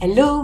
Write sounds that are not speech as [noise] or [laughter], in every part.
Hello,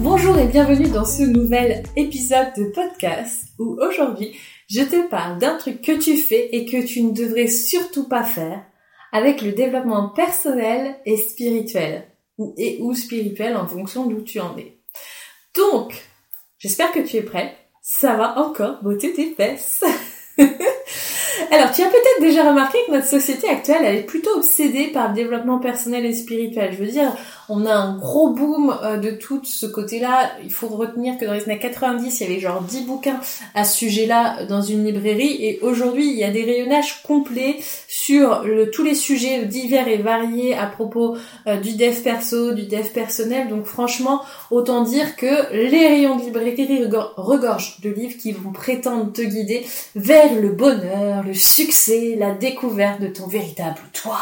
Bonjour et bienvenue dans ce nouvel épisode de podcast où aujourd'hui je te parle d'un truc que tu fais et que tu ne devrais surtout pas faire avec le développement personnel et spirituel ou et ou spirituel en fonction d'où tu en es. Donc, j'espère que tu es prêt. Ça va encore botter tes fesses. [laughs] Alors, tu as peut-être déjà remarqué que notre société actuelle, elle est plutôt obsédée par le développement personnel et spirituel. Je veux dire, on a un gros boom euh, de tout ce côté-là. Il faut retenir que dans les années 90, il y avait genre 10 bouquins à ce sujet-là dans une librairie et aujourd'hui, il y a des rayonnages complets sur tous les sujets divers et variés à propos euh, du dev perso, du dev personnel. Donc franchement, autant dire que les rayons de librairie regorgent de livres qui vont prétendre te guider vers le bonheur, succès, la découverte de ton véritable toi.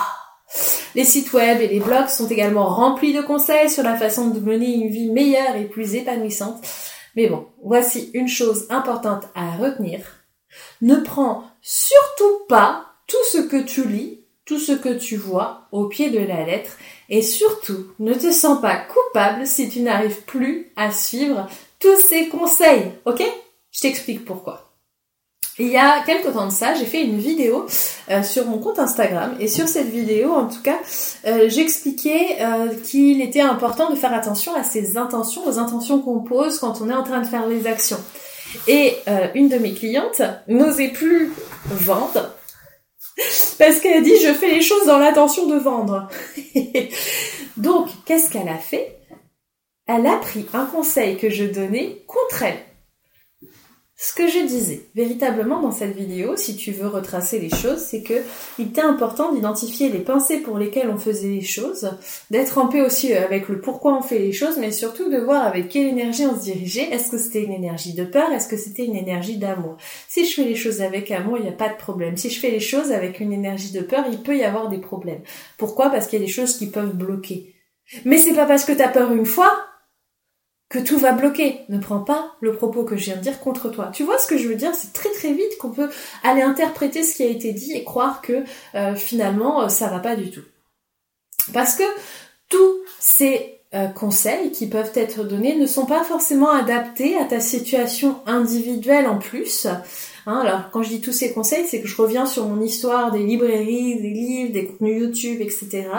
Les sites web et les blogs sont également remplis de conseils sur la façon de mener une vie meilleure et plus épanouissante. Mais bon, voici une chose importante à retenir. Ne prends surtout pas tout ce que tu lis, tout ce que tu vois au pied de la lettre et surtout ne te sens pas coupable si tu n'arrives plus à suivre tous ces conseils, ok? Je t'explique pourquoi. Il y a quelques temps de ça, j'ai fait une vidéo euh, sur mon compte Instagram et sur cette vidéo, en tout cas, euh, j'expliquais euh, qu'il était important de faire attention à ses intentions, aux intentions qu'on pose quand on est en train de faire des actions. Et une de mes clientes n'osait plus vendre [laughs] parce qu'elle a dit je fais les choses dans l'intention de vendre. [laughs] Donc, qu'est-ce qu'elle a fait? Elle a pris un conseil que je donnais contre elle. Ce que je disais véritablement dans cette vidéo, si tu veux retracer les choses, c'est que il était important d'identifier les pensées pour lesquelles on faisait les choses, d'être en paix aussi avec le pourquoi on fait les choses, mais surtout de voir avec quelle énergie on se dirigeait. Est-ce que c'était une énergie de peur? Est-ce que c'était une énergie d'amour? Si je fais les choses avec amour, il n'y a pas de problème. Si je fais les choses avec une énergie de peur, il peut y avoir des problèmes. Pourquoi? Parce qu'il y a des choses qui peuvent bloquer. Mais c'est pas parce que tu as peur une fois que tout va bloquer. Ne prends pas le propos que je viens de dire contre toi. Tu vois ce que je veux dire? C'est très très vite qu'on peut aller interpréter ce qui a été dit et croire que euh, finalement euh, ça va pas du tout. Parce que tous ces euh, conseils qui peuvent être donnés ne sont pas forcément adaptés à ta situation individuelle en plus. Hein, alors quand je dis tous ces conseils, c'est que je reviens sur mon histoire des librairies, des livres, des contenus YouTube, etc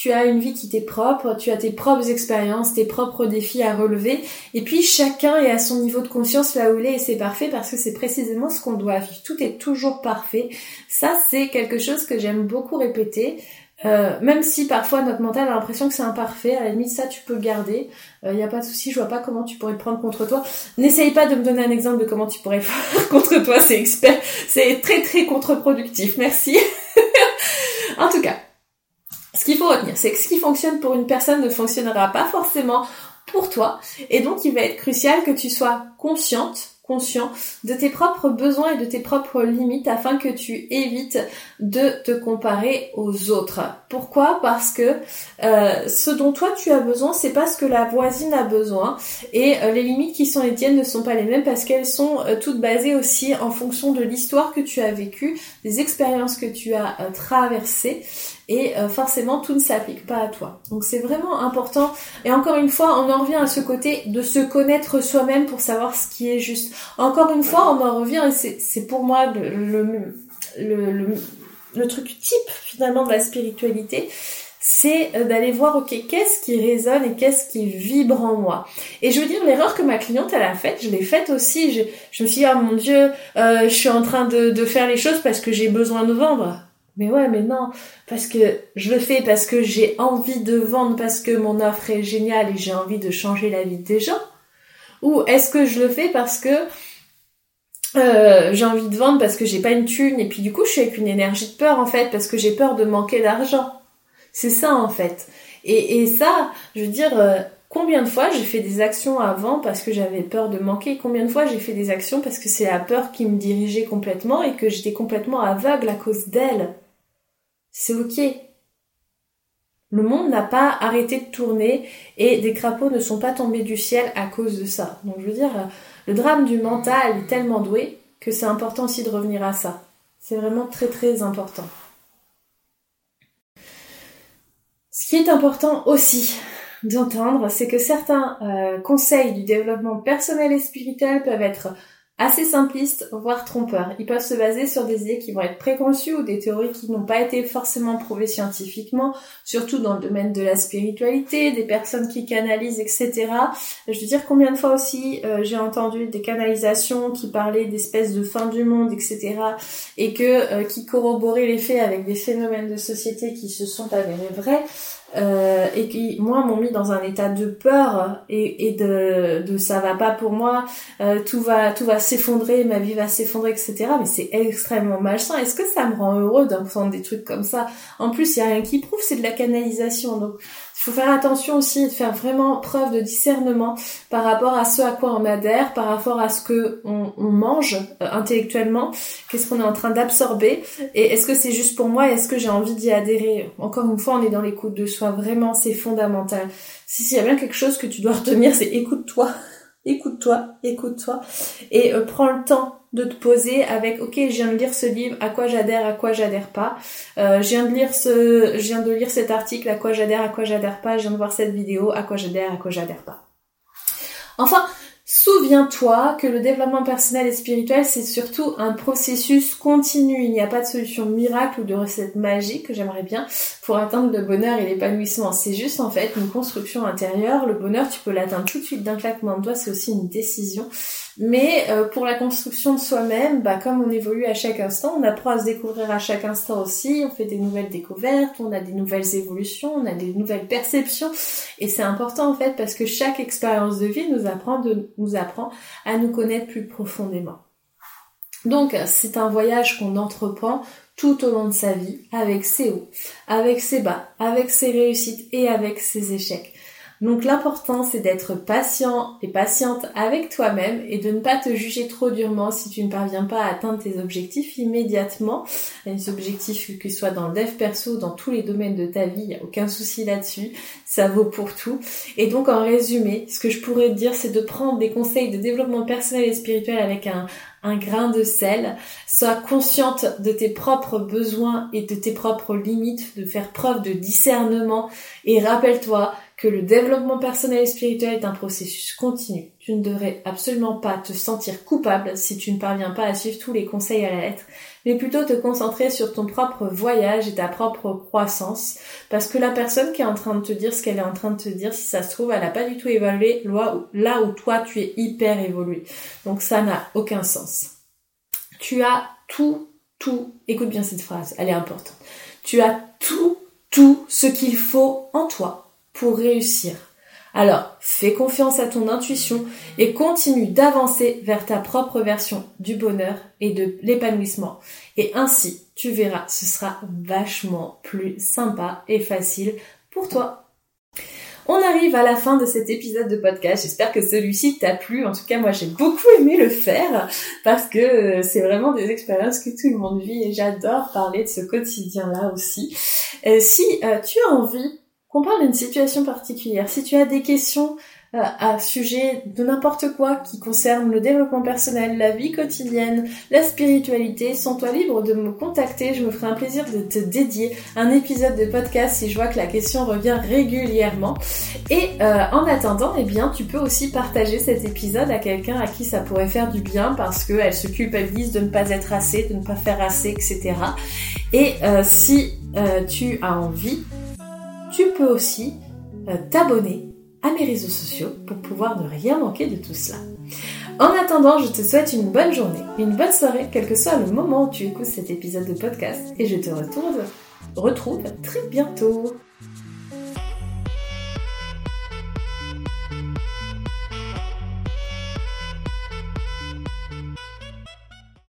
tu as une vie qui t'est propre, tu as tes propres expériences, tes propres défis à relever, et puis chacun est à son niveau de conscience là où il est et c'est parfait parce que c'est précisément ce qu'on doit vivre. Tout est toujours parfait. Ça, c'est quelque chose que j'aime beaucoup répéter. Euh, même si parfois notre mental a l'impression que c'est imparfait, à la limite ça tu peux le garder, il euh, n'y a pas de souci, je vois pas comment tu pourrais le prendre contre toi. N'essaye pas de me donner un exemple de comment tu pourrais faire [laughs] contre toi, c'est expert, c'est très très contre-productif, merci. [laughs] en tout cas, qu'il faut retenir, c'est que ce qui fonctionne pour une personne ne fonctionnera pas forcément pour toi. Et donc, il va être crucial que tu sois consciente conscient de tes propres besoins et de tes propres limites afin que tu évites de te comparer aux autres. Pourquoi? Parce que euh, ce dont toi tu as besoin, c'est pas ce que la voisine a besoin et euh, les limites qui sont les tiennes ne sont pas les mêmes parce qu'elles sont euh, toutes basées aussi en fonction de l'histoire que tu as vécue, des expériences que tu as traversées et forcément tout ne s'applique pas à toi. Donc c'est vraiment important et encore une fois on en revient à ce côté de se connaître soi-même pour savoir ce qui est juste. Encore une fois on en revient et c'est pour moi le, le, truc type finalement de la spiritualité, c'est euh, d'aller voir, ok, qu'est-ce qui résonne et qu'est-ce qui vibre en moi. Et je veux dire, l'erreur que ma cliente, elle a faite, je l'ai faite aussi. Je, me suis dit, ah mon Dieu, euh, je suis en train de faire les choses parce que j'ai besoin de vendre. Mais ouais, mais non, parce que je le fais parce que j'ai envie de vendre, parce que mon offre est géniale et j'ai envie de changer la vie des gens. Ou est-ce que je le fais parce que euh, j'ai envie de vendre parce que j'ai pas une thune et puis du coup je suis avec une énergie de peur en fait parce que j'ai peur de manquer d'argent. C'est ça en fait. Et, et ça, je veux dire, euh, combien de fois j'ai fait des actions avant parce que j'avais peur de manquer, combien de fois j'ai fait des actions parce que c'est la peur qui me dirigeait complètement et que j'étais complètement aveugle à cause d'elle? C'est ok. Le monde n'a pas arrêté de tourner et des crapauds ne sont pas tombés du ciel à cause de ça. Donc je veux dire, le drame du mental est tellement doué que c'est important aussi de revenir à ça. C'est vraiment très très important. Ce qui est important aussi d'entendre, c'est que certains euh, conseils du développement personnel et spirituel peuvent être assez simplistes, voire trompeurs. Ils peuvent se baser sur des idées qui vont être préconçues ou des théories qui n'ont pas été forcément prouvées scientifiquement, surtout dans le domaine de la spiritualité, des personnes qui canalisent, etc. Je veux dire combien de fois aussi euh, j'ai entendu des canalisations qui parlaient d'espèces de fin du monde, etc. et que euh, qui corroboraient les faits avec des phénomènes de société qui se sont avérés vrais. Euh, et qui moi m'ont mis dans un état de peur et, et de, de ça va pas pour moi, euh, tout va tout va s'effondrer, ma vie va s'effondrer, etc. Mais c'est extrêmement malsain. Est-ce que ça me rend heureux d'entendre des trucs comme ça? En plus, il y a rien qui prouve, c'est de la canalisation. Donc il faut faire attention aussi de faire vraiment preuve de discernement par rapport à ce à quoi on adhère, par rapport à ce que on, mange euh, intellectuellement, qu'est-ce qu'on est en train d'absorber, et est-ce que c'est juste pour moi, est-ce que j'ai envie d'y adhérer? Encore une fois, on est dans l'écoute de soi, vraiment, c'est fondamental. Si s'il y a bien quelque chose que tu dois retenir, c'est écoute-toi, écoute-toi, écoute-toi, et euh, prends le temps de te poser avec ok je viens de lire ce livre à quoi j'adhère à quoi j'adhère pas. Euh, je de lire ce je viens de lire cet article à quoi j'adhère à quoi j'adhère pas. Je viens de voir cette vidéo à quoi j'adhère à quoi j'adhère pas. Enfin Souviens-toi que le développement personnel et spirituel, c'est surtout un processus continu. Il n'y a pas de solution miracle ou de recette magique, j'aimerais bien, pour atteindre le bonheur et l'épanouissement. C'est juste en fait une construction intérieure. Le bonheur, tu peux l'atteindre tout de suite d'un claquement de doigts, c'est aussi une décision. Mais euh, pour la construction de soi-même, bah, comme on évolue à chaque instant, on apprend à se découvrir à chaque instant aussi, on fait des nouvelles découvertes, on a des nouvelles évolutions, on a des nouvelles perceptions. Et c'est important en fait parce que chaque expérience de vie nous apprend, nous apprend à nous connaître plus profondément. Donc c'est un voyage qu'on entreprend tout au long de sa vie, avec ses hauts, avec ses bas, avec ses réussites et avec ses échecs. Donc l'important c'est d'être patient et patiente avec toi-même et de ne pas te juger trop durement si tu ne parviens pas à atteindre tes objectifs immédiatement. Les objectifs que ce soit dans le dev perso, dans tous les domaines de ta vie, il n'y a aucun souci là-dessus. Ça vaut pour tout. Et donc en résumé, ce que je pourrais te dire c'est de prendre des conseils de développement personnel et spirituel avec un, un grain de sel, sois consciente de tes propres besoins et de tes propres limites, de faire preuve de discernement et rappelle-toi que le développement personnel et spirituel est un processus continu. Tu ne devrais absolument pas te sentir coupable si tu ne parviens pas à suivre tous les conseils à la lettre, mais plutôt te concentrer sur ton propre voyage et ta propre croissance, parce que la personne qui est en train de te dire ce qu'elle est en train de te dire, si ça se trouve, elle n'a pas du tout évalué là où toi tu es hyper évolué. Donc ça n'a aucun sens. Tu as tout, tout, écoute bien cette phrase, elle est importante. Tu as tout, tout ce qu'il faut en toi réussir. Alors, fais confiance à ton intuition et continue d'avancer vers ta propre version du bonheur et de l'épanouissement. Et ainsi, tu verras, ce sera vachement plus sympa et facile pour toi. On arrive à la fin de cet épisode de podcast. J'espère que celui-ci t'a plu. En tout cas, moi, j'ai beaucoup aimé le faire parce que euh, c'est vraiment des expériences que tout le monde vit et j'adore parler de ce quotidien-là aussi. Euh, si euh, tu as envie qu'on parle d'une situation particulière. Si tu as des questions euh, à sujet de n'importe quoi qui concerne le développement personnel, la vie quotidienne, la spiritualité, sens-toi libre de me contacter. Je me ferai un plaisir de te dédier un épisode de podcast si je vois que la question revient régulièrement. Et euh, en attendant, eh bien, tu peux aussi partager cet épisode à quelqu'un à qui ça pourrait faire du bien parce qu'elle se culpabilise de ne pas être assez, de ne pas faire assez, etc. Et euh, si tu as envie, tu peux aussi t'abonner à mes réseaux sociaux pour pouvoir ne rien manquer de tout cela. En attendant, je te souhaite une bonne journée, une bonne soirée, quel que soit le moment où tu écoutes cet épisode de podcast, et je te retrouve, retrouve très bientôt.